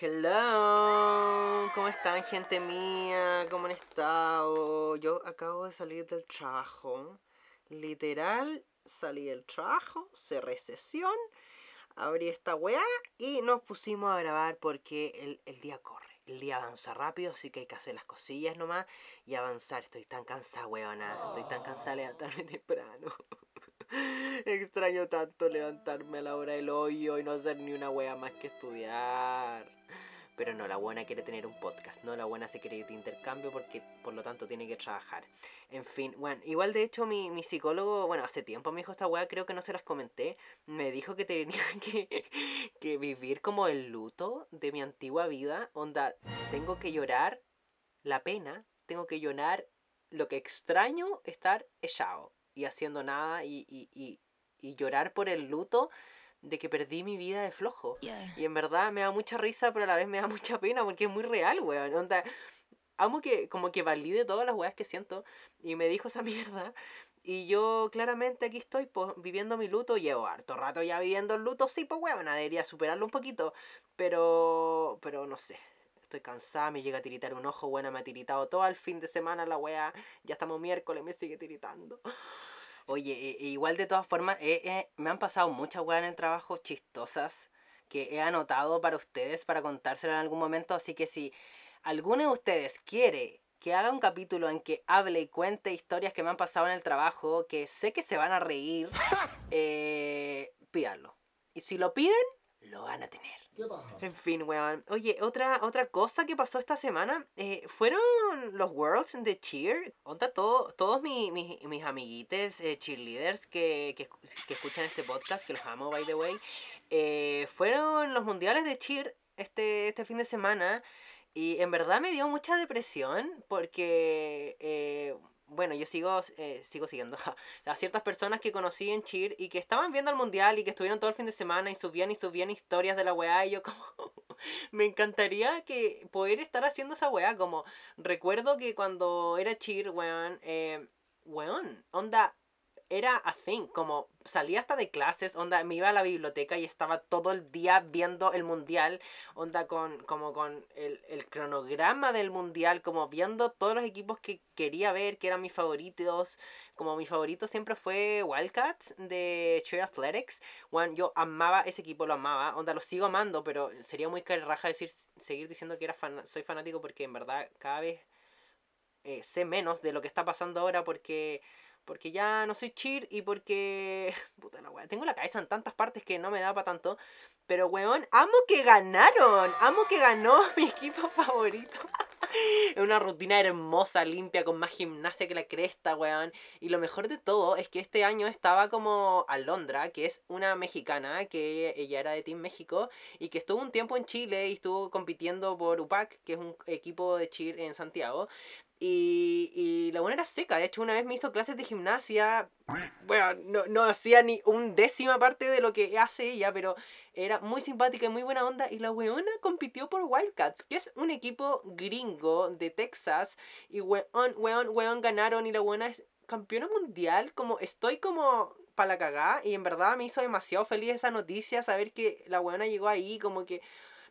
hello. ¿Cómo están, gente mía? ¿Cómo han estado? Yo acabo de salir del trabajo. Literal, salí del trabajo, cerré sesión, abrí esta weá y nos pusimos a grabar porque el, el día corre. El día avanza rápido, así que hay que hacer las cosillas nomás y avanzar. Estoy tan cansada, weona. Estoy tan cansada de levantarme temprano. Extraño tanto levantarme a la hora del hoyo y no hacer ni una wea más que estudiar. Pero no, la buena quiere tener un podcast, no la buena se quiere intercambio porque por lo tanto tiene que trabajar. En fin, bueno, igual de hecho mi, mi psicólogo, bueno, hace tiempo me dijo esta wea, creo que no se las comenté, me dijo que tenía que, que vivir como el luto de mi antigua vida, onda, tengo que llorar la pena, tengo que llorar lo que extraño estar echado y haciendo nada y, y, y, y llorar por el luto de que perdí mi vida de flojo. Y en verdad me da mucha risa, pero a la vez me da mucha pena porque es muy real, weón. Onda, amo que como que valide todas las weas que siento y me dijo esa mierda. Y yo claramente aquí estoy pues, viviendo mi luto, llevo harto rato ya viviendo el luto, sí, pues weón, debería superarlo un poquito, pero pero no sé. Estoy cansada, me llega a tiritar un ojo, buena, me ha tiritado todo el fin de semana la wea, ya estamos miércoles, me sigue tiritando. Oye, e- e igual de todas formas, eh, me han pasado muchas weas en el trabajo chistosas que he anotado para ustedes para contárselo en algún momento. Así que si alguno de ustedes quiere que haga un capítulo en que hable y cuente historias que me han pasado en el trabajo, que sé que se van a reír, eh, pídanlo. Y si lo piden, lo van a tener. En fin, weón. Oye, otra, otra cosa que pasó esta semana eh, fueron los Worlds de Cheer. Onda, todo, todos mi- mi- mis amiguites eh, cheerleaders que, que, que escuchan este podcast, que los amo, by the way, eh, fueron los mundiales de Cheer este, este fin de semana. Y en verdad me dio mucha depresión porque, eh, bueno, yo sigo, eh, sigo siguiendo a ciertas personas que conocí en Cheer y que estaban viendo el mundial y que estuvieron todo el fin de semana y subían y subían historias de la weá y yo como me encantaría que poder estar haciendo esa weá como recuerdo que cuando era Cheer, weón, eh, weón, onda era a thing, como salía hasta de clases, onda, me iba a la biblioteca y estaba todo el día viendo el mundial, onda con, como con el, el cronograma del mundial, como viendo todos los equipos que quería ver, que eran mis favoritos, como mi favorito siempre fue Wildcats de Cheer Athletics, Juan, yo amaba ese equipo, lo amaba, onda, lo sigo amando, pero sería muy raja decir, seguir diciendo que era fan- soy fanático porque en verdad cada vez eh, sé menos de lo que está pasando ahora porque porque ya no soy cheer y porque puta la wea, tengo la cabeza en tantas partes que no me da para tanto, pero weón, amo que ganaron, amo que ganó mi equipo favorito. Es una rutina hermosa, limpia, con más gimnasia que la cresta, weón. Y lo mejor de todo es que este año estaba como Alondra, que es una mexicana, que ella era de Team México, y que estuvo un tiempo en Chile y estuvo compitiendo por UPAC, que es un equipo de cheer en Santiago. Y, y la buena era seca, de hecho una vez me hizo clases de gimnasia, bueno, no, no hacía ni un décima parte de lo que hace ella, pero era muy simpática y muy buena onda. Y la weona compitió por Wildcats, que es un equipo gringo de Texas. Y weón, weón, weón ganaron y la buena es campeona mundial. Como estoy como para la cagá. Y en verdad me hizo demasiado feliz esa noticia, saber que la weona llegó ahí, como que...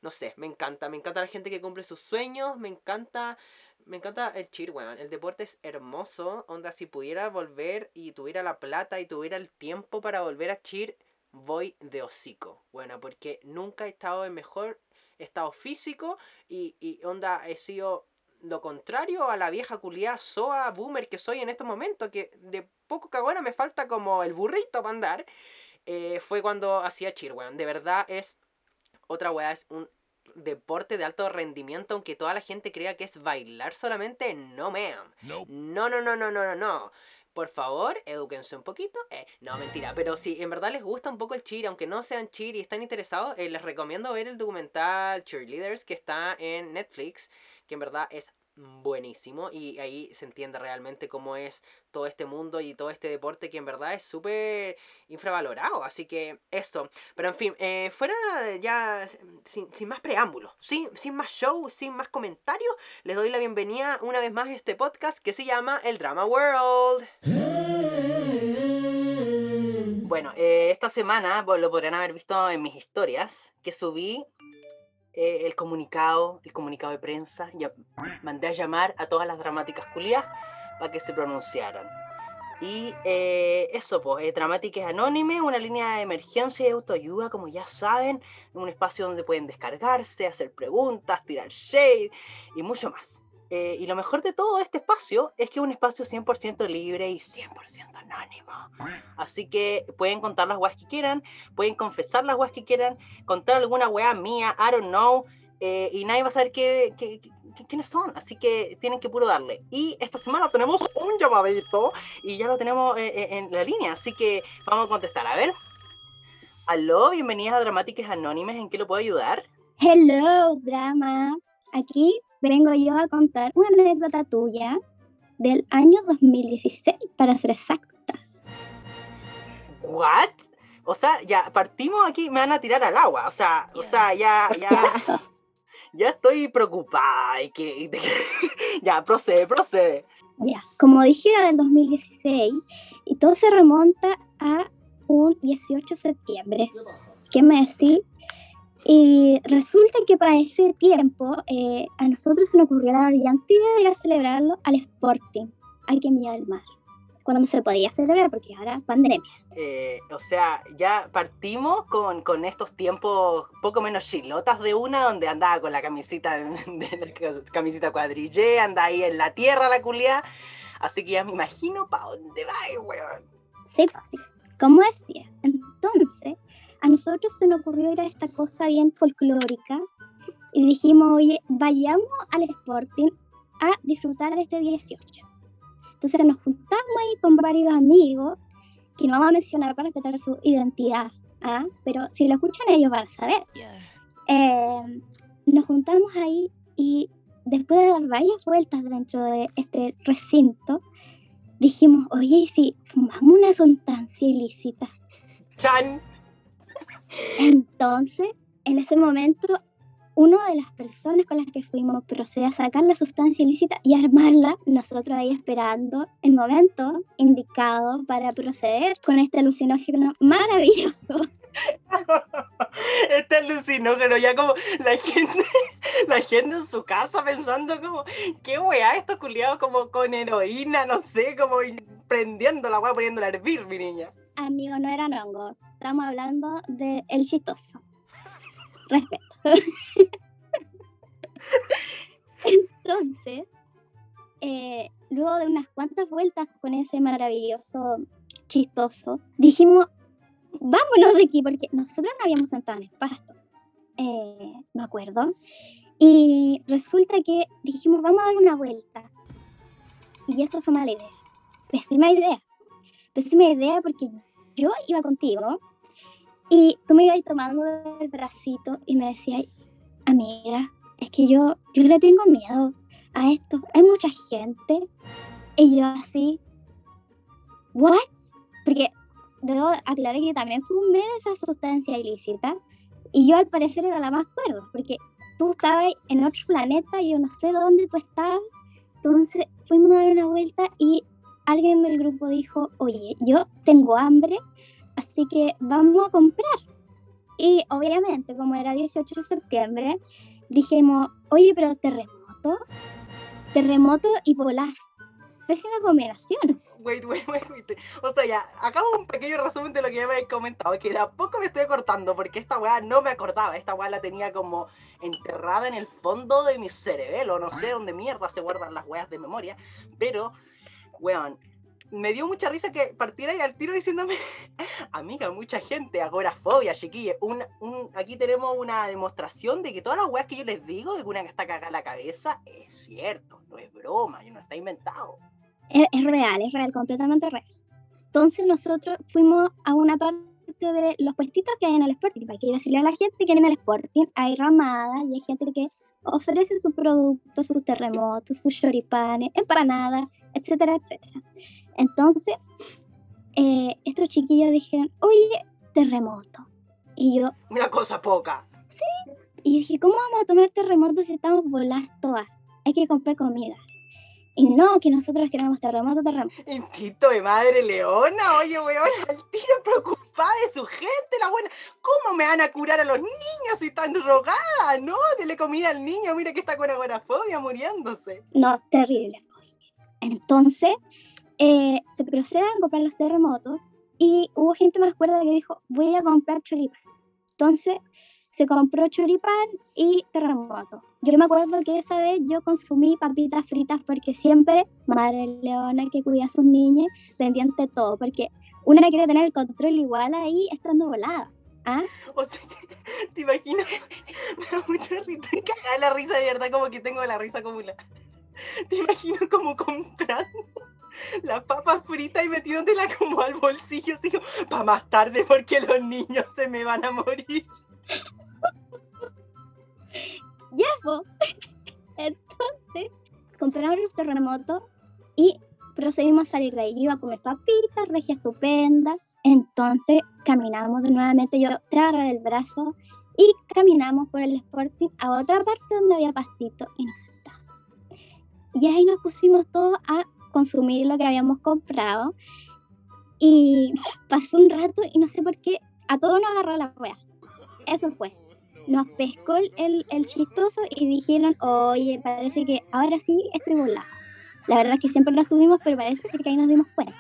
No sé, me encanta, me encanta la gente que cumple sus sueños, me encanta me encanta el cheer, weón. El deporte es hermoso. Onda, si pudiera volver y tuviera la plata y tuviera el tiempo para volver a cheer, voy de hocico. Bueno, porque nunca he estado en mejor estado físico y, y onda, he sido lo contrario a la vieja culiada soa boomer que soy en estos momentos, que de poco cagona me falta como el burrito para andar. eh, fue cuando hacía cheer, weón. De verdad es otra weá, es un deporte de alto rendimiento, aunque toda la gente crea que es bailar solamente, no, ma'am. No, no, no, no, no, no, no. Por favor, edúquense un poquito. Eh, no, mentira. Pero si en verdad les gusta un poco el cheer, aunque no sean cheer y están interesados, eh, les recomiendo ver el documental Cheerleaders que está en Netflix, que en verdad es buenísimo y ahí se entiende realmente cómo es todo este mundo y todo este deporte que en verdad es súper infravalorado. Así que eso. Pero en fin, eh, fuera ya sin, sin más preámbulos, sin, sin más show, sin más comentarios, les doy la bienvenida una vez más a este podcast que se llama El Drama World. Bueno, eh, esta semana lo podrán haber visto en mis historias que subí eh, el comunicado, el comunicado de prensa, ya mandé a llamar a todas las dramáticas culias para que se pronunciaran. Y eh, eso, pues, eh, Dramáticas Anónimes, una línea de emergencia y autoayuda, como ya saben, un espacio donde pueden descargarse, hacer preguntas, tirar shade y mucho más. Eh, y lo mejor de todo este espacio es que es un espacio 100% libre y 100% anónimo. Así que pueden contar las weas que quieran, pueden confesar las weas que quieran, contar alguna wea mía, I don't know, eh, y nadie va a saber qué, quiénes son. Así que tienen que puro darle. Y esta semana tenemos un llamadito y ya lo tenemos eh, en la línea, así que vamos a contestar. A ver. Aló, bienvenidas a Dramáticas Anónimes, ¿en qué lo puedo ayudar? Hello, drama. Aquí vengo yo a contar una anécdota tuya del año 2016, para ser exacta. ¿What? O sea, ya partimos aquí, me van a tirar al agua. O sea, o sea, ya, ya, ya estoy preocupada. Y que, de- ya, procede, procede. Ya, como dije, era del 2016 y todo se remonta a un 18 de septiembre. ¿Qué me decís? Y resulta que para ese tiempo eh, a nosotros se nos ocurrió la brillante idea de ir a celebrarlo al Sporting, aquí en Villa del Mar. Cuando no se podía celebrar porque ahora pandemia. Eh, o sea, ya partimos con, con estos tiempos poco menos chilotas de una, donde andaba con la camisita, de, la camisita cuadrillé, anda ahí en la tierra la culia. Así que ya me imagino para dónde va, weón. Sí, pues sí. Como decía, a nosotros se nos ocurrió ir a esta cosa bien folclórica y dijimos, oye, vayamos al Sporting a disfrutar este 18. Entonces nos juntamos ahí con varios amigos, que no vamos a mencionar para respetar su identidad, ¿ah? pero si lo escuchan ellos van a saber. Eh, nos juntamos ahí y después de dar varias vueltas dentro de este recinto, dijimos, oye, ¿y si fumamos una sustancia ilícita? Chan. Entonces, en ese momento, una de las personas con las que fuimos procedió a sacar la sustancia ilícita y armarla, nosotros ahí esperando el momento indicado para proceder con este alucinógeno maravilloso. Este alucinógeno, ya como la gente, la gente en su casa pensando como, qué weá, estos culiados como con heroína, no sé, como prendiendo la weá, poniéndola a hervir, mi niña. Amigo, no eran hongos, estamos hablando de el chistoso. Respeto. Entonces, eh, luego de unas cuantas vueltas con ese maravilloso chistoso, dijimos, vámonos de aquí, porque nosotros no habíamos sentado en el pasto, eh, me acuerdo, y resulta que dijimos, vamos a dar una vuelta, y eso fue mala idea, pésima idea, pésima idea porque yo iba contigo, y tú me ibas tomando el bracito y me decías, amiga, es que yo, yo le tengo miedo a esto, hay mucha gente, y yo así, ¿what? Porque debo aclarar que también fumé de esa sustancia ilícita y yo al parecer era la más cuerda, porque tú estabas en otro planeta yo no sé dónde tú estabas. Entonces fuimos a dar una vuelta y alguien del grupo dijo, oye, yo tengo hambre, así que vamos a comprar. Y obviamente, como era 18 de septiembre, dijimos, oye, pero terremoto, terremoto y polas. Pésima combinación. Wait, wait, wait, wait. O sea, ya, acabo un pequeño resumen de lo que ya me habéis comentado, que de a poco me estoy cortando, porque esta weá no me acordaba, esta weá la tenía como enterrada en el fondo de mi cerebelo, no sé dónde mierda se guardan las weas de memoria, pero, weón, me dio mucha risa que partiera y al tiro diciéndome, amiga, mucha gente, agorafobia, chiquille, un, un, aquí tenemos una demostración de que todas las weas que yo les digo, de que una que está cagada la cabeza, es cierto, no es broma, no está inventado. Es, es, real, es real, completamente real. Entonces nosotros fuimos a una parte de los puestitos que hay en el Sporting, para que decirle a la gente que en el Sporting hay ramadas y hay gente que ofrece sus productos, sus terremotos, sus choripanes, empanadas, etcétera, etcétera. Entonces, eh, estos chiquillos dijeron, oye, terremoto. Y yo... Una cosa poca. Sí. Y dije, ¿cómo vamos a tomar terremoto si estamos voladas todas? Hay que comprar comida. Y no, que nosotros queremos terremoto, terremoto. Instinto de madre leona, oye, weón, al tiro preocupada de su gente, la buena. ¿Cómo me van a curar a los niños si están rogadas? No, dele comida al niño, mira que está con agorafobia muriéndose. No, terrible. Entonces, eh, se proceden a comprar los terremotos y hubo gente más cuerda que dijo, voy a comprar choripán. Entonces, se compró choripán y terremoto. Yo me acuerdo que esa vez yo consumí papitas fritas porque siempre Madre Leona que cuida a sus niñas pendiente todo, porque una quiere tener el control igual ahí estando volada. ¿Ah? O sea, te imagino, me da mucha risa, cagada la risa de verdad, como que tengo la risa acumulada. Te imagino como comprando la papa frita y metiéndotela como al bolsillo, así para más tarde porque los niños se me van a morir. Ya, Entonces, compramos los terremotos y procedimos a salir de ahí. Iba a comer papitas, regia estupenda. Entonces, caminamos de nuevamente. Yo te agarré del brazo y caminamos por el Sporting a otra parte donde había pastito y nos sentamos. Y ahí nos pusimos todos a consumir lo que habíamos comprado. Y pasó un rato y no sé por qué a todos nos agarró la wea. Eso fue nos pescó el, el, chistoso y dijeron, oye, parece que ahora sí estoy volado. La verdad es que siempre lo estuvimos, pero parece que ahí nos dimos cuenta.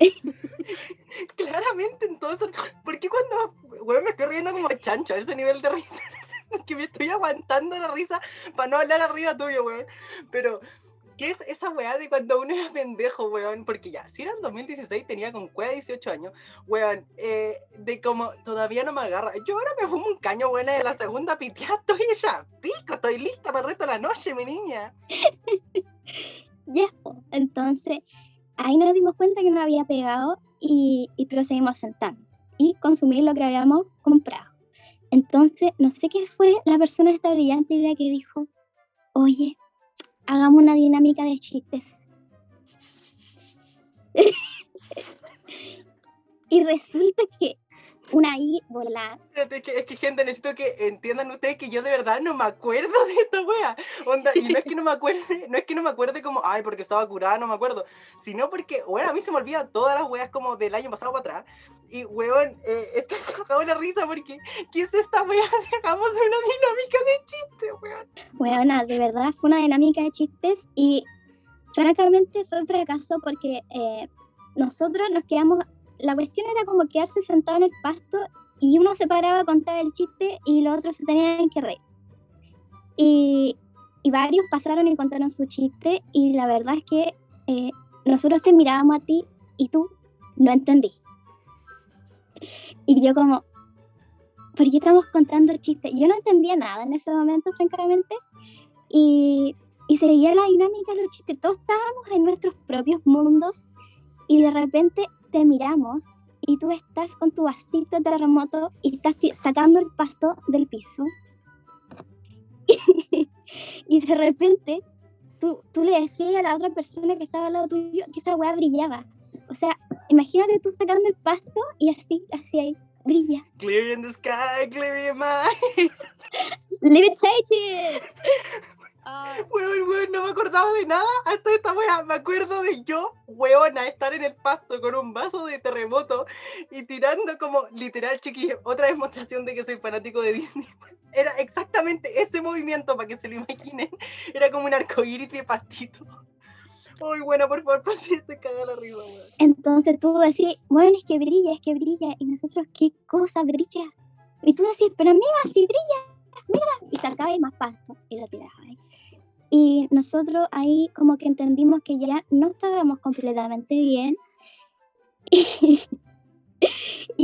Claramente, entonces, ¿por qué cuando, bueno, me estoy riendo como chancho a ese nivel de risa? que me estoy aguantando la risa para no hablar arriba tuyo, weón. Pero ¿Qué es esa weá de cuando uno era pendejo, weón? Porque ya, si era en 2016, tenía con cueva 18 años, weón, eh, de como todavía no me agarra. Yo ahora me fumo un caño, buena de la segunda pitiada, estoy ya, pico, estoy lista para el resto de la noche, mi niña. ya, entonces, ahí nos dimos cuenta que no había pegado y, y procedimos a sentar y consumir lo que habíamos comprado. Entonces, no sé qué fue la persona esta brillante idea que dijo, oye, hagamos una dinámica de chistes. y resulta que una I volar. Es que, es que, gente, necesito que entiendan ustedes que yo de verdad no me acuerdo de esta wea. Onda, y no es que no me acuerde, no es que no me acuerde como, ay, porque estaba curada, no me acuerdo. Sino porque, bueno, a mí se me olvidan todas las weas como del año pasado para atrás. Y, weón, eh, estoy cagado la risa porque, ¿qué es esta wea? Hagamos una dinámica de chistes, weón. Weón, de verdad fue una dinámica de chistes y francamente fue un fracaso porque eh, nosotros nos quedamos la cuestión era como quedarse sentado en el pasto y uno se paraba a contar el chiste y los otros se tenían que reír. Y, varios pasaron y contaron su chiste y la verdad es que eh, nosotros te mirábamos a ti y tú no entendí. Y yo como, ¿por qué estamos contando el chiste? Yo no entendía nada en ese momento, francamente. Y, y seguía la dinámica de los chistes. Todos estábamos en nuestros propios mundos y de repente te miramos y tú estás con tu vasito de terremoto y estás sacando el pasto del piso. y de repente tú, tú, le decías a la otra persona que estaba al lado tuyo que esa weá brillaba. O sea, imagínate tú sacando el pasto y así, así ahí, brilla. Clear in the sky, clear in my... Levitated. De nada hasta esta wea. Me acuerdo de yo, weona, estar en el pasto con un vaso de terremoto y tirando como literal, chiquillo, otra demostración de que soy fanático de Disney. Era exactamente ese movimiento, para que se lo imaginen. Era como un arcoíris de pastito. Uy, bueno, por favor, pues te caga arriba. Entonces tú decís, bueno, es que brilla, es que brilla. Y nosotros, ¿qué cosa brilla? Y tú decís, pero mira, si brilla, mira. Y sacaba más pasto y lo tiraba ahí. Y nosotros ahí como que entendimos que ya no estábamos completamente bien y,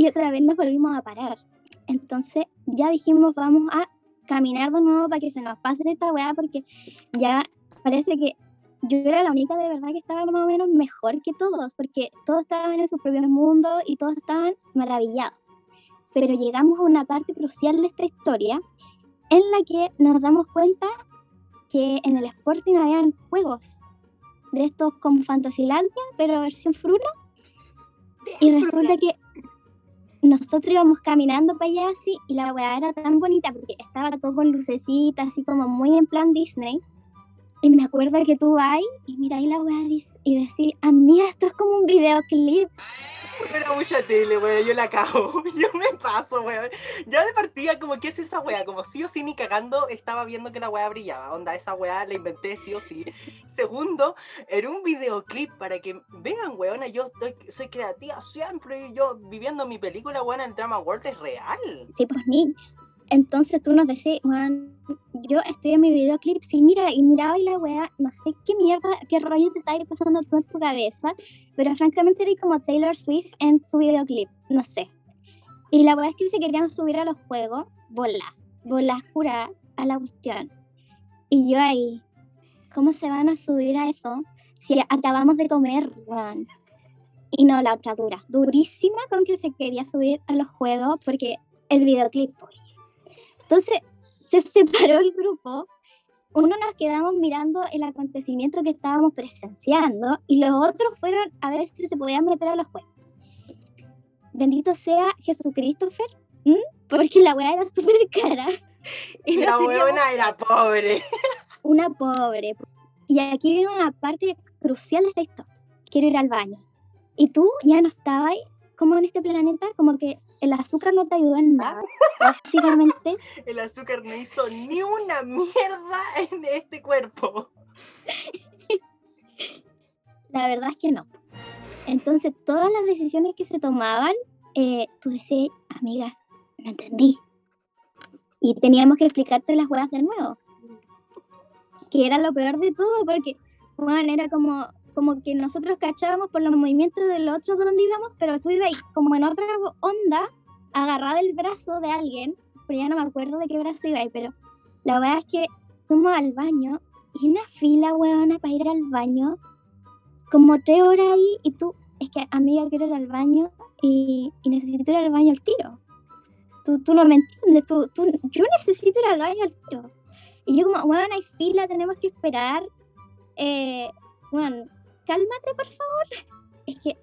otra vez nos volvimos a parar. Entonces ya dijimos vamos a caminar de nuevo para que se nos pase esta weá porque ya parece que yo era la única de verdad que estaba más o menos mejor que todos porque todos estaban en su propio mundo y todos estaban maravillados. Pero llegamos a una parte crucial de esta historia en la que nos damos cuenta que en el Sporting habían juegos de estos como Fantasylandia, pero versión fruno. Y resulta que nosotros íbamos caminando para allá así y la weá era tan bonita porque estaba todo con lucecitas, así como muy en plan Disney. Y me acuerdo que tú vas y miráis la weá y decís, amiga, esto es como un videoclip. Era mucha tele, weón, yo la cago, yo me paso, weón. Ya de partida, como, ¿qué es esa weá? Como sí o sí ni cagando estaba viendo que la weá brillaba. Onda, esa weá la inventé sí o sí. Segundo, era un videoclip para que vean, weón, yo soy creativa siempre yo viviendo mi película, weón, el Drama World es real. Sí, pues ni, entonces tú nos decís, weón, yo estoy en mi videoclip, sí, mira, y miraba y la weá, no sé qué mierda, qué rollo te está pasando tú en tu cabeza, pero francamente era como Taylor Swift en su videoclip, no sé. Y la weá es que se querían subir a los juegos, bola, bola cura a la cuestión. Y yo ahí, ¿cómo se van a subir a eso si acabamos de comer, weón? Y no, la otra dura, durísima con que se quería subir a los juegos porque el videoclip, pues, entonces se separó el grupo, uno nos quedamos mirando el acontecimiento que estábamos presenciando y los otros fueron a ver si se podían meter a los juegos. Bendito sea Jesucristo, porque la weá era súper cara. Y la weona era pobre. Una pobre. Y aquí viene una parte crucial de esto. Quiero ir al baño. Y tú ya no estabas como en este planeta, como que el azúcar no te ayudó en nada, básicamente. el azúcar no hizo ni una mierda en este cuerpo. La verdad es que no. Entonces, todas las decisiones que se tomaban, eh, tú decías, amiga, no entendí. Y teníamos que explicarte las huevas de nuevo. Que era lo peor de todo, porque, bueno, era como, como que nosotros cachábamos por los movimientos del otro donde íbamos, pero tú ibas como en otra onda, agarrada el brazo de alguien, pero ya no me acuerdo de qué brazo iba, pero la verdad es que fuimos al baño y una fila, huevona, para ir al baño, como tres horas ahí, y tú, es que amiga, quiero ir al baño y, necesito ir al baño al tiro. Tú, tú no me entiendes, tú, tú, yo necesito ir al baño al tiro. Y yo como, bueno, hay fila, tenemos que esperar. Eh, bueno, cálmate, por favor. Es que.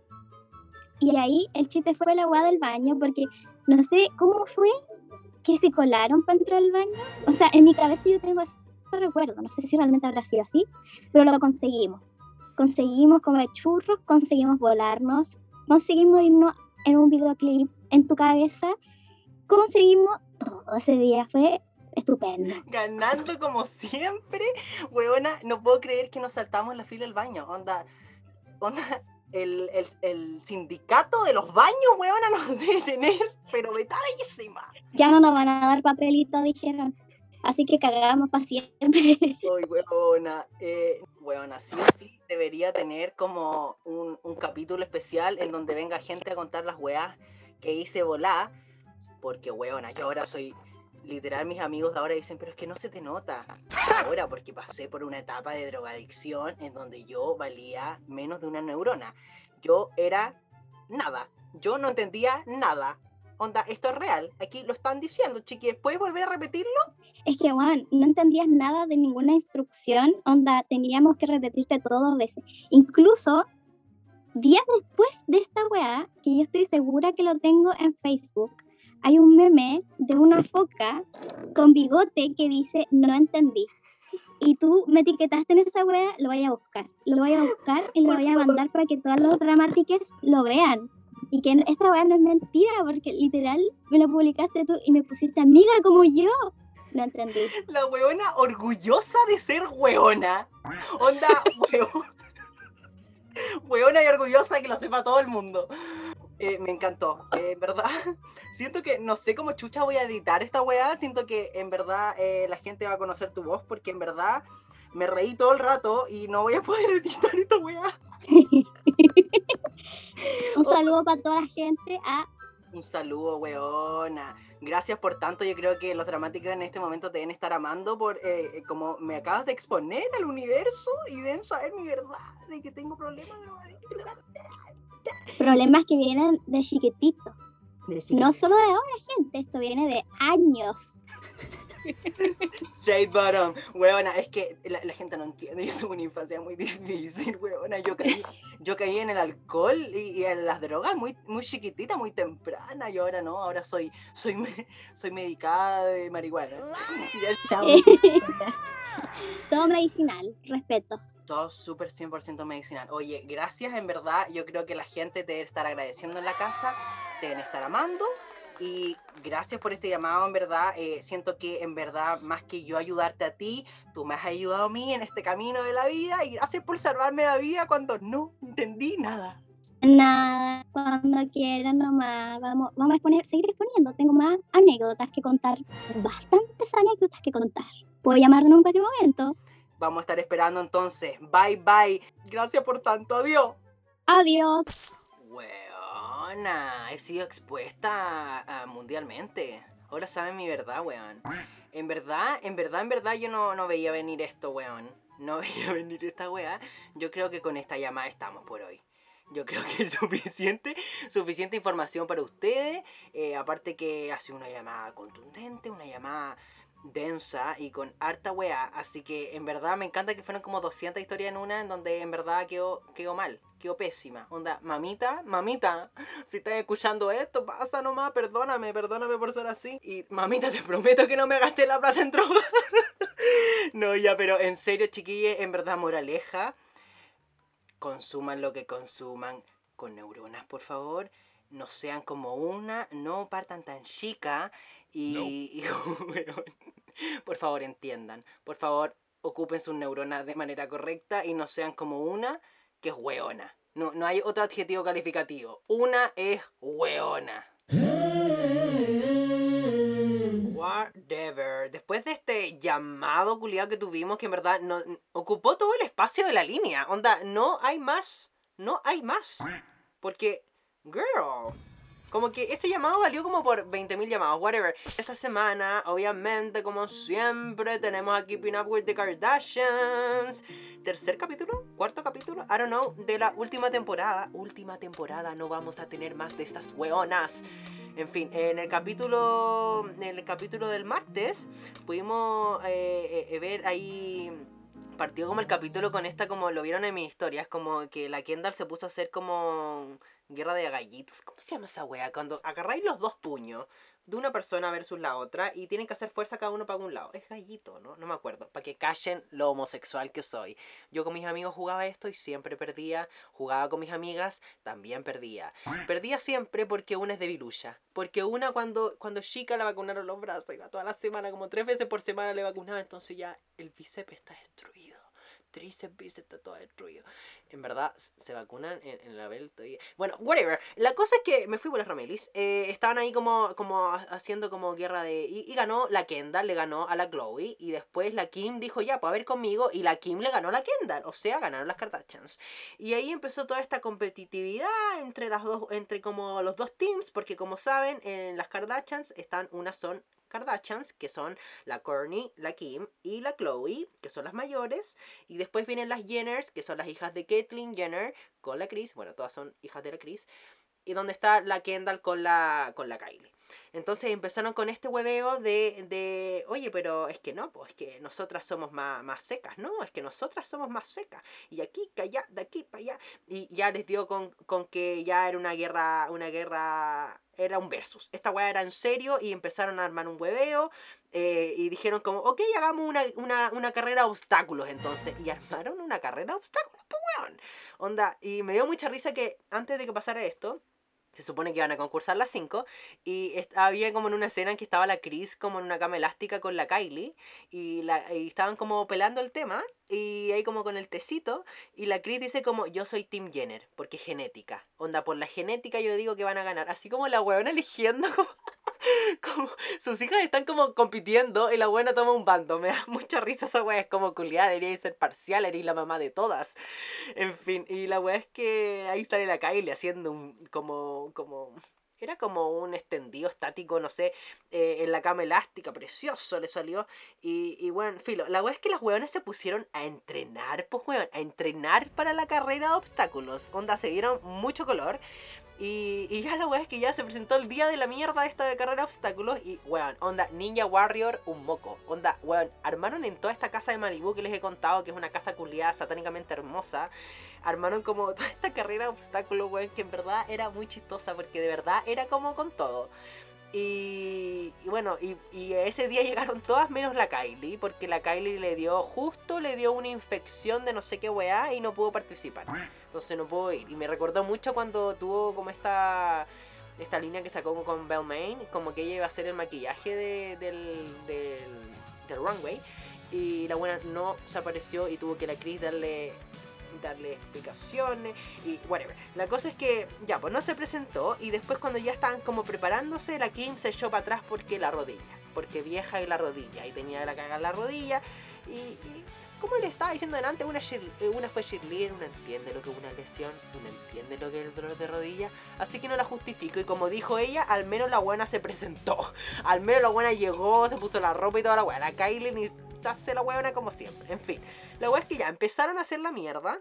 Y ahí el chiste fue la agua del baño, porque no sé cómo fue que se colaron para entrar al baño. O sea, en mi cabeza yo tengo ese recuerdo, no sé si realmente habrá sido así, pero lo conseguimos. Conseguimos comer churros, conseguimos volarnos, conseguimos irnos en un videoclip en tu cabeza, conseguimos todo ese día. Fue estupendo. Ganando como siempre, weona, no puedo creer que nos saltamos la fila del baño. Onda, onda, el, el, sindicato de los baños, weona, nos debe tener, pero vetadísima. Ya no nos van a dar papelito, dijeron. Así que cagamos para siempre. Uy, weona. Eh, weona, sí sí debería tener como un, un capítulo especial en donde venga gente a contar las weas que hice volar. Porque, weona, yo ahora soy literal mis amigos ahora dicen, pero es que no se te nota ahora porque pasé por una etapa de drogadicción en donde yo valía menos de una neurona. Yo era nada, yo no entendía nada. Onda, esto es real, aquí lo están diciendo, chiquis, ¿puedes volver a repetirlo? Es que, Juan, no entendías nada de ninguna instrucción, onda, teníamos que repetirte todo dos veces. Incluso, días después de esta weá, que yo estoy segura que lo tengo en Facebook, hay un meme de una foca con bigote que dice no entendí. Y tú me etiquetaste en esa wea, lo voy a buscar. Lo voy a buscar y lo voy a mandar para que todos los dramáticos lo vean. Y que esta wea no es mentira, porque literal me lo publicaste tú y me pusiste amiga como yo. No entendí. La weona orgullosa de ser weona. Onda, weona. Weona y orgullosa que lo sepa todo el mundo. Eh, me encantó, eh, en verdad. Siento que no sé cómo chucha voy a editar esta weá. Siento que en verdad eh, la gente va a conocer tu voz porque en verdad me reí todo el rato y no voy a poder editar esta weá. Un saludo para toda la gente. A... Un saludo, weona. Gracias por tanto. Yo creo que los dramáticos en este momento te deben estar amando por como me acabas de exponer al universo y deben saber mi verdad de que tengo problemas de Problemas que vienen de chiquitito. No solo de ahora, gente, esto viene de años. Shade bottom. Weona, es que la, la gente no entiende. Yo tuve una infancia muy difícil, weona. Yo caí, yo caí en el alcohol y, y en las drogas muy, muy chiquitita, muy temprana. Y ahora no, ahora soy, soy, me- soy medicada de marihuana. Todo medicinal, respeto. Todo súper 100% medicinal. Oye, gracias, en verdad. Yo creo que la gente te debe estar agradeciendo en la casa, te deben estar amando. Y gracias por este llamado, en verdad. Eh, siento que, en verdad, más que yo ayudarte a ti, tú me has ayudado a mí en este camino de la vida. Y gracias por salvarme la vida cuando no entendí nada. Nada, cuando quieran nomás, vamos, vamos a exponer, seguir exponiendo. Tengo más anécdotas que contar, bastantes anécdotas que contar. Puedo llamar en un cualquier momento. Vamos a estar esperando entonces. Bye, bye. Gracias por tanto. Adiós. Adiós. Weona, he sido expuesta a- a mundialmente. Ahora saben mi verdad, weón. En verdad, en verdad, en verdad yo no, no veía venir esto, weón. No veía venir esta weá. Yo creo que con esta llamada estamos por hoy. Yo creo que es suficiente, suficiente información para ustedes. Eh, aparte que hace una llamada contundente, una llamada densa y con harta weá. Así que en verdad me encanta que fueron como 200 historias en una en donde en verdad quedó, quedó mal, quedó pésima. Onda, mamita, mamita, si estás escuchando esto, pasa nomás, perdóname, perdóname por ser así. Y mamita, te prometo que no me gasté la plata en droga. no, ya, pero en serio, chiquillos, en verdad, moraleja. Consuman lo que consuman con neuronas, por favor. No sean como una, no partan tan chica y, por favor entiendan. Por favor, ocupen sus neuronas de manera correcta y no sean como una que es weona. No, no hay otro adjetivo calificativo. Una es weona. Whatever. Después de este llamado culiado que tuvimos, que en verdad no, ocupó todo el espacio de la línea. Onda, no hay más. No hay más. Porque, girl. Como que ese llamado valió como por 20.000 llamados, whatever. Esta semana, obviamente, como siempre, tenemos a Keeping Up with the Kardashians. Tercer capítulo, cuarto capítulo, I don't know, de la última temporada. Última temporada, no vamos a tener más de estas weonas. En fin, en el capítulo, en el capítulo del martes, pudimos eh, eh, ver ahí partió como el capítulo con esta, como lo vieron en mis historias, como que la Kendall se puso a hacer como guerra de gallitos. ¿Cómo se llama esa wea? Cuando agarráis los dos puños de una persona versus la otra y tienen que hacer fuerza cada uno para un lado. Es gallito, ¿no? No me acuerdo. Para que callen lo homosexual que soy. Yo con mis amigos jugaba esto y siempre perdía. Jugaba con mis amigas, también perdía. Perdía siempre porque una es debilucha. Porque una cuando, cuando chica la vacunaron los brazos, iba toda la semana, como tres veces por semana le vacunaba, entonces ya el bíceps está destruido. Tríceps, bíceps, todo destruido. En verdad, se vacunan en, en la belta. Bueno, whatever. La cosa es que me fui por las Romelis. eh, estaban ahí como, como ha- haciendo como guerra de... Y, y ganó la Kendall, le ganó a la Chloe. Y después la Kim dijo, ya, pues a ver conmigo. Y la Kim le ganó a la Kendall. O sea, ganaron las Kardashians. Y ahí empezó toda esta competitividad entre las dos, entre como los dos teams. Porque como saben, en las Kardashians están, unas son Kardashians, que son la Kourtney, la Kim y la Chloe, que son las mayores. Y después vienen las Jenners, que son las hijas de Caitlyn Jenner con la Kris. Bueno, todas son hijas de la Kris. Y donde está la Kendall con la, con la Kylie. Entonces empezaron con este hueveo de, de, oye, pero es que no, pues es que nosotras somos más, más secas, no, es que nosotras somos más secas. Y aquí, que allá, de aquí para allá. Y ya les dio con, con que ya era una guerra, una guerra, era un versus. Esta weá era en serio y empezaron a armar un hueveo. eh, y dijeron como, ok, hagamos una, una, una carrera de obstáculos entonces. Y armaron una carrera de obstáculos, pues weón. Onda, y me dio mucha risa que antes de que pasara esto, se supone que iban a concursar las 5 y había como en una escena en que estaba la Chris como en una cama elástica con la Kylie y, la, y estaban como pelando el tema y ahí como con el tecito y la Chris dice como yo soy Tim Jenner porque genética. Onda, por la genética yo digo que van a ganar. Así como la weona eligiendo como, como sus hijas están como compitiendo y la buena toma un bando. Me da mucha risa esa wea. Es como culiada, debería ser parcial, eres la mamá de todas. En fin, y la wea es que ahí sale la Kylie haciendo un como, como era como un extendido estático, no sé, eh, en la cama elástica, precioso le salió. Y, y bueno, filo, la weá es que las weonas se pusieron a entrenar, pues weón, a entrenar para la carrera de obstáculos. Onda, se dieron mucho color. Y, ya la weá es que ya se presentó el día de la mierda esta de carrera de obstáculos. Y weón, onda, Ninja Warrior, un moco. Onda, weón, armaron en toda esta casa de Malibu que les he contado, que es una casa culiada, satánicamente hermosa. Armaron como toda esta carrera de obstáculos, weón, que en verdad era muy chistosa, porque de verdad era como con todo. Y, bueno, y, y ese día llegaron todas menos la Kylie, porque la Kylie le dio, justo le dio una infección de no sé qué weá y no pudo participar. Entonces no pudo ir. Y me recordó mucho cuando tuvo como esta esta línea que sacó con Belmain, como que ella iba a hacer el maquillaje de- del, del, del runway. Y la buena no se apareció y tuvo que la Chris darle darle explicaciones y whatever. La cosa es que ya, pues no se presentó y después cuando ya estaban como preparándose, la Kim se echó para atrás porque la rodilla, porque vieja y la rodilla y tenía la caga en la rodilla y, y como le estaba diciendo delante, una, eh, una fue cheerleader, una entiende lo que es una lesión, una entiende lo que es el dolor de rodilla, así que no la justifico y como dijo ella, al menos la buena se presentó, al menos la buena llegó, se puso la ropa y toda la buena, la Kylie ni hace la buena como siempre, en fin. La weá es que ya empezaron a hacer la mierda.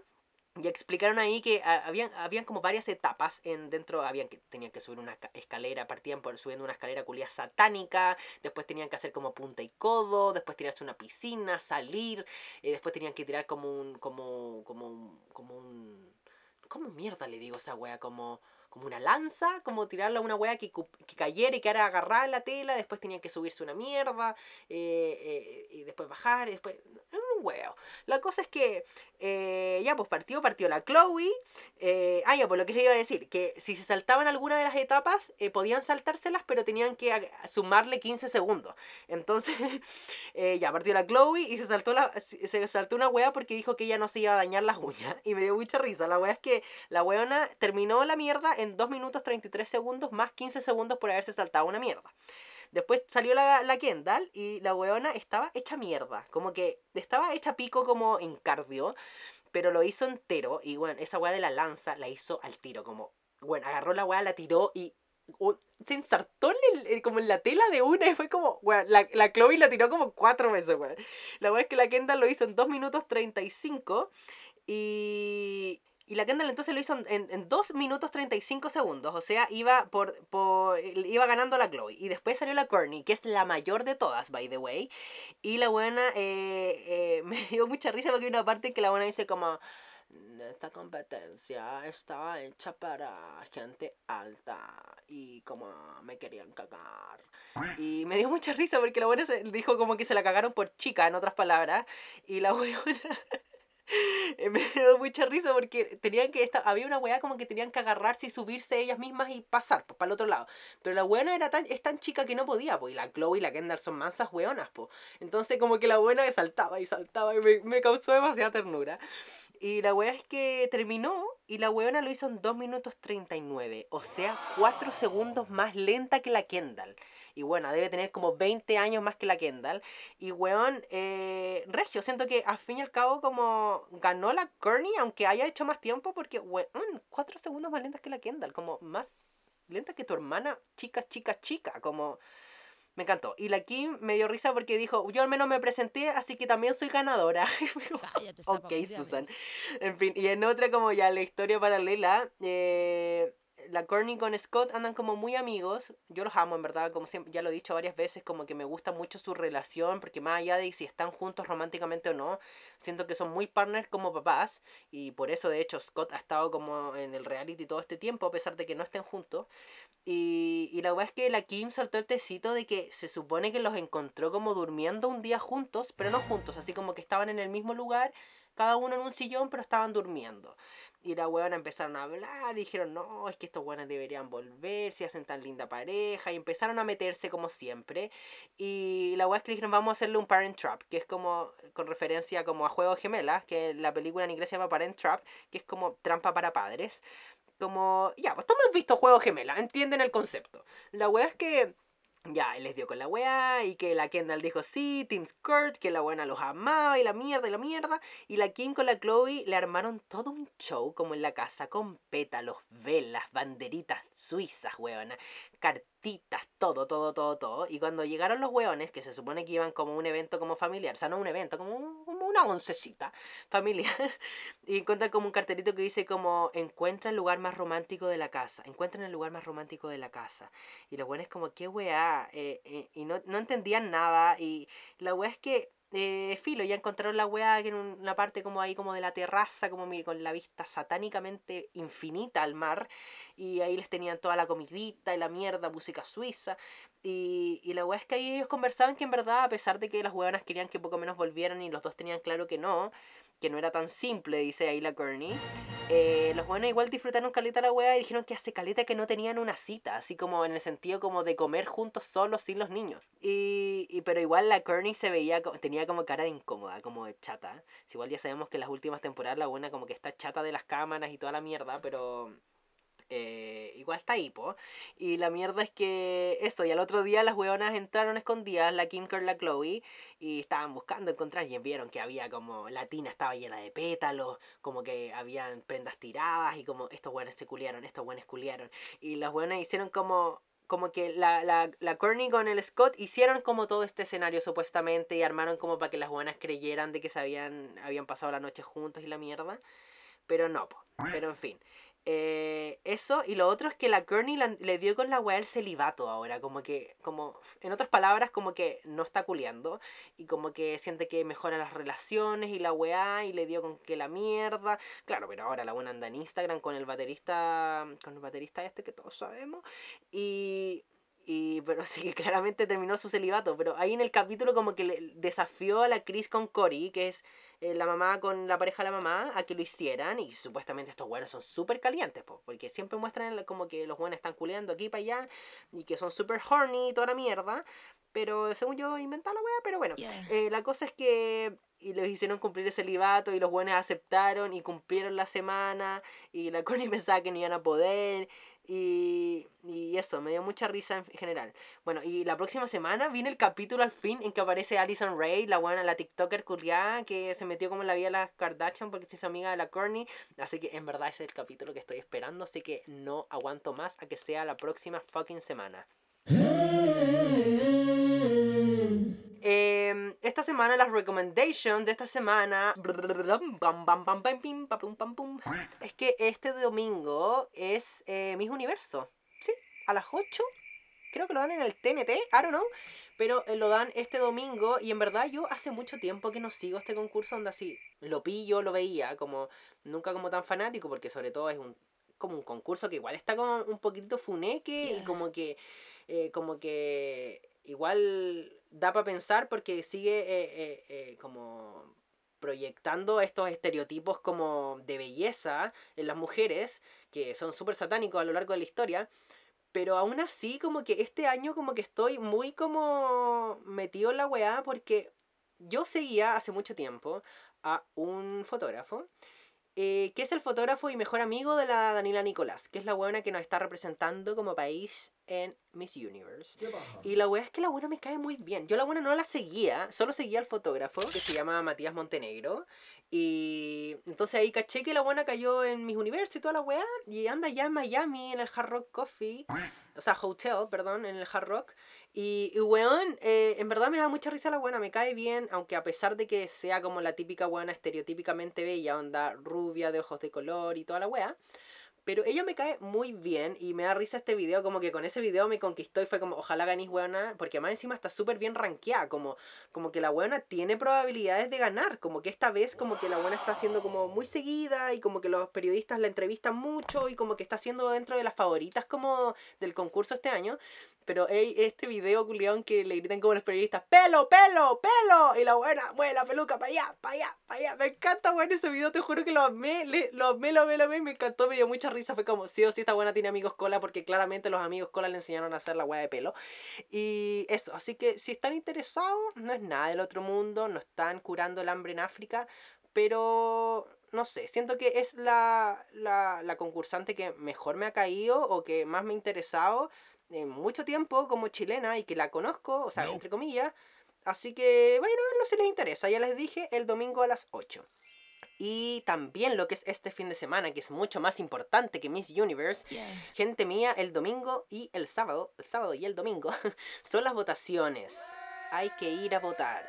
Y explicaron ahí que ah, habían, habían como varias etapas en dentro, habían que tenían que subir una ca- escalera, partían por subiendo una escalera culia satánica, después tenían que hacer como punta y codo, después tirarse una piscina, salir, y después tenían que tirar como un, como, como como un, ¿cómo mierda le digo esa wea? Como, como una lanza, como tirarla a una wea que, que cayera y quedara agarrada en la tela, después tenían que subirse una mierda, eh, eh, y después bajar, y después, La cosa es que eh, ya, pues partió, partió la Chloe. Eh, ah, ya, pues lo que les iba a decir, que si se saltaban alguna de las etapas, eh, podían saltárselas, pero tenían que sumarle 15 segundos. Entonces, eh, ya partió la Chloe y se saltó, la, se saltó una wea porque dijo que ella no se iba a dañar las uñas. Y me dio mucha risa. La wea es que la weona terminó la mierda en 2 minutos 33 segundos más 15 segundos por haberse saltado una mierda. Después salió la, la Kendall y la weona estaba hecha mierda. Como que estaba hecha pico como en cardio, pero lo hizo entero. Y bueno, esa weá de la lanza la hizo al tiro. Como, bueno, agarró la weá, la tiró y se ensartó en el- como en la tela de una y fue como, weón, la, la Chloe la tiró como cuatro veces, weón. La weá es que la Kendall lo hizo en 2 minutos 35 y... Y la Kendall entonces lo hizo en, en 2 minutos 35 segundos. O sea, iba por, por iba ganando la Chloe. Y después salió la Courtney, que es la mayor de todas, by the way. Y la buena eh, eh, me dio mucha risa porque hay una parte que la buena dice como... Esta competencia está hecha para gente alta y como me querían cagar. Y me dio mucha risa porque la buena se dijo como que se la cagaron por chica, en otras palabras. Y la buena me dio mucha risa porque tenían que esta- había una weá como que tenían que agarrarse y subirse ellas mismas y pasar pues, para el otro lado. Pero la buena era tan, es tan chica que no podía, pues, y la Chloe y la Kendall son mansas weonas, pues. Entonces como que la buena saltaba y saltaba y me, me causó demasiada ternura. Y la weá es que terminó y la weona lo hizo en 2 minutos 39. O sea, 4 segundos más lenta que la Kendall. Y bueno, debe tener como 20 años más que la Kendall. Y weón, eh, Regio, siento que al fin y al cabo como ganó la Courtney, aunque haya hecho más tiempo, porque weón, 4 segundos más lentas que la Kendall. Como más lenta que tu hermana, chica, chica, chica. Como... Me encantó. Y la Kim me dio risa porque dijo, yo al menos me presenté, así que también soy ganadora. Cállate, ok, Susan. En fin, y en otra como ya la historia paralela, eh, la Courtney con Scott andan como muy amigos. Yo los amo, en verdad, como siempre, ya lo he dicho varias veces, como que me gusta mucho su relación, porque más allá de si están juntos románticamente o no, siento que son muy partners como papás, y por eso de hecho Scott ha estado como en el reality todo este tiempo, a pesar de que no estén juntos. Y, y la verdad es que la Kim soltó el tecito de que se supone que los encontró como durmiendo un día juntos, pero no juntos, así como que estaban en el mismo lugar, cada uno en un sillón, pero estaban durmiendo. Y la weona empezaron a hablar dijeron, no, es que estos weones deberían volver, si hacen tan linda pareja. Y empezaron a meterse como siempre. Y la weona es que dijeron, vamos a hacerle un Parent Trap, que es como, con referencia como a Juego Gemelas, que la película en inglés se llama Parent Trap, que es como trampa para padres. Como, ya, pues todos hemos visto Juego Gemela, entienden el concepto. La weá es que Ya, él les dio con la weá y que la Kendall dijo sí, Team Skirt, que la buena los amaba y la mierda y la mierda. Y la Kim con la Chloe le armaron todo un show como en la casa con pétalos, velas, banderitas suizas, weona, cartitas, todo, todo, todo, todo. Y cuando llegaron los weones, que se supone que iban como un evento como familiar, o sea, no un evento, como, un- como una oncecita familiar, y encuentran como un cartelito que dice como encuentra el lugar más romántico de la casa, encuentran el lugar más romántico de la casa. Y los buenos como, qué weá, eh, eh, y no, no entendían nada. Y la weá es que, eh, filo, ya encontraron la weá en un- una parte como ahí como de la terraza, como mi- con la vista satánicamente infinita al mar. Y ahí les tenían toda la comidita y la mierda, música suiza. Y, y la weá es que ahí ellos conversaban que en verdad, a pesar de que las weonas querían que poco menos volvieran y los dos tenían claro que no, que no era tan simple, dice ahí la Kearney. Eh, los buenos igual disfrutaron caleta la wea y dijeron que hace caleta que no tenían una cita, así como en el sentido como de comer juntos solos sin los niños. Y, y- pero igual la Kearney se veía, tenía como cara de incómoda, como de chata. Igual ya sabemos que en las últimas temporadas la buena como que está chata de las cámaras y toda la mierda, pero eh, igual está ahí, po. Y la mierda es que eso, y al otro día las hueonas entraron escondidas, la Kim Kerr, la Chloe, y estaban buscando encontrar y vieron que había como, la tina estaba llena de pétalos, como que habían prendas tiradas y como estos hueones se culiaron, estos hueones culiaron. Y las hueonas hicieron como... Como que la, la, la Courtney con el Scott hicieron como todo este escenario supuestamente y armaron como para que las buenas creyeran de que se habían, habían pasado la noche juntos y la mierda. Pero no, po. Pero en fin. Eh, eso, y lo otro es que la Kearney le dio con la weá el celibato ahora, como que, como, en otras palabras, como que no está culeando, y como que siente que mejora las relaciones y la weá, y le dio con que la mierda, claro, pero ahora la buena anda en Instagram con el baterista, con el baterista este que todos sabemos, y, y, pero sí que claramente terminó su celibato, pero ahí en el capítulo como que le desafió a la Chris con Cory, que es eh, la mamá con la pareja de la mamá a que lo hicieran y supuestamente estos buenos son súper calientes, po, porque siempre muestran el- como que los buenos están culeando aquí para allá y que son súper horny y toda la mierda, pero según yo inventaron la wea, pero bueno, eh, la cosa es que y les hicieron cumplir ese libato y los buenos aceptaron y cumplieron la semana y la Connie pensaba que no iban a poder y, y eso, me dio mucha risa en general. Bueno, y la próxima semana viene el capítulo al fin en que aparece Alison Ray, la buena, la TikToker culiada que se metió como en la vida de las Kardashian porque se hizo amiga de la Courtney. Así que en verdad ese es el capítulo que estoy esperando, así que no aguanto más a que sea la próxima fucking semana. Em, esta semana, las recommendations de esta semana. Es que este domingo es eh, Miss Universo. Sí, a las 8. Creo que lo dan en el TNT, I don't know. Pero lo dan este domingo y en verdad yo hace mucho tiempo que no sigo este concurso donde así lo pillo, lo veía, como nunca como tan fanático porque sobre todo es un como un concurso que igual está como un poquitito funeque y como que como que igual da para pensar porque sigue eh, eh, eh, como proyectando estos estereotipos como de belleza en las mujeres que son súper satánicos a lo largo de la historia pero aún así como que este año como que estoy muy como metido en la weá porque yo seguía hace mucho tiempo a un fotógrafo que es el fotógrafo y mejor amigo de la Danila Nicolás, que es la buena que nos está representando como país en Miss Universe. Y la weá es que la buena me cae muy bien. Yo la buena no la seguía, solo seguía al fotógrafo, que se llama Matías Montenegro. Y entonces ahí caché que la buena cayó en Miss Universe y toda la weá. Y anda ya en Miami, en el Hard Rock Coffee. O sea, Hotel, perdón, en el Hard Rock. Y, y weón, eh, en verdad me da mucha risa la buena, me cae bien, aunque a pesar de que sea como la típica buena estereotípicamente bella, onda rubia, de ojos de color y toda la wea. Pero ella me cae muy bien y me da risa este video, como que con ese video me conquistó y fue como, ojalá ganéis weona, porque más encima está súper bien rankeada, como, como que la weona tiene probabilidades de ganar, como que esta vez como que la buena está siendo como muy seguida y como que los periodistas la entrevistan mucho y como que está siendo dentro de las favoritas como del concurso este año. Pero ey, este video culión que le gritan como los periodistas, pelo, pelo, pelo, y la buena mueve la peluca para allá, para allá, para allá. Me encanta, bueno, ese video, te juro que lo amé, le- lo amé, lo amé, lo amé, me encantó, me dio mucha risa. Fue como, sí o sí, esta buena tiene amigos cola, porque claramente los amigos cola le enseñaron a hacer la weá de pelo. Y eso, así que si están interesados, no es nada del otro mundo, no están curando el hambre en África, pero no sé, siento que es la, la, la concursante que mejor me ha caído o que más me ha interesado en mucho tiempo como chilena y que la conozco, o sea, entre comillas. Así que, bueno, no si les interesa. Ya les dije, el domingo a las 8. Y también lo que es este fin de semana, que es mucho más importante que Miss Universe. Gente mía, el domingo y el sábado, el sábado y el domingo, son las votaciones. Hay que ir a votar.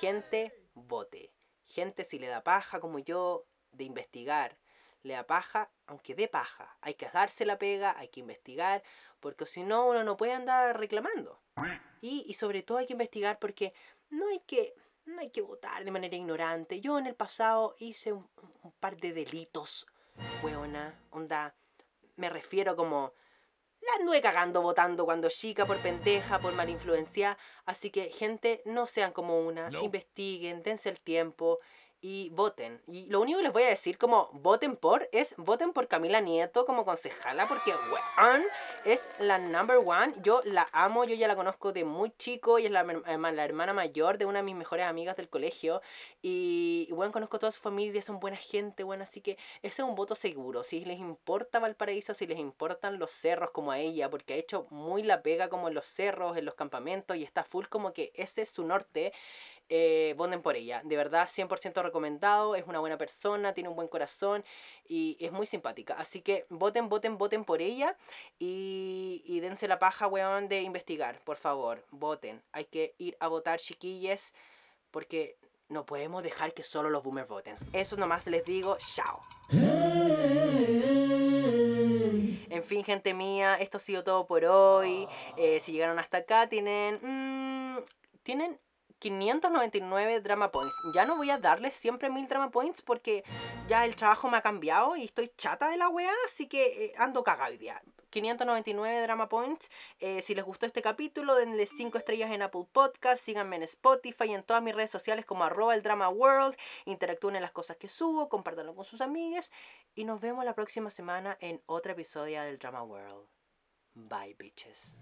Gente, vote. Gente, si le da paja como yo de investigar, le da paja, aunque dé paja. Hay que darse la pega, hay que investigar, porque si no, uno no puede andar reclamando. Y, y sobre todo hay que investigar porque no hay que no hay que votar de manera ignorante. Yo en el pasado hice un, par de delitos, weona. Onda, me refiero como... La anduve cagando votando cuando chica por pendeja, por mala influencia. Así que, gente, no sean como una. Investiguen, dense el tiempo y voten. Y lo único que les voy a decir como voten por es voten por Camila Nieto como concejala porque weón es la number one. Yo la amo, yo ya la conozco de muy chico y es la, la hermana mayor de una de mis mejores amigas del colegio. Y bueno, conozco toda su familia, son buena gente, bueno, así que ese es un voto seguro. Si les importa Valparaíso, si les importan los cerros como a ella, porque ha hecho muy la pega como en los cerros, en los campamentos y está full como que ese es su norte eh, voten por ella. De verdad, 100% recomendado. Es una buena persona, tiene un buen corazón y es muy simpática. Así que voten, voten, voten por ella y, y dense la paja, weón, de investigar. Por favor, voten. Hay que ir a votar, chiquilles, porque no podemos dejar que solo los boomers voten. Eso nomás les digo, chao. En fin, gente mía, esto ha sido todo por hoy. Eh, si llegaron hasta acá, tienen... Mm, tienen 599 drama points. Ya no voy a darles siempre 1000 drama points porque ya el trabajo me ha cambiado y estoy chata de la wea, así que eh, ando cagado hoy día. 599 drama points. Eh, si les gustó este capítulo, denle 5 estrellas en Apple Podcast, síganme en Spotify y en todas mis redes sociales como arroba el drama world. Interactúen en las cosas que subo, compártanlo con sus amigues y nos vemos la próxima semana en otro episodio del Drama World. Bye, bitches.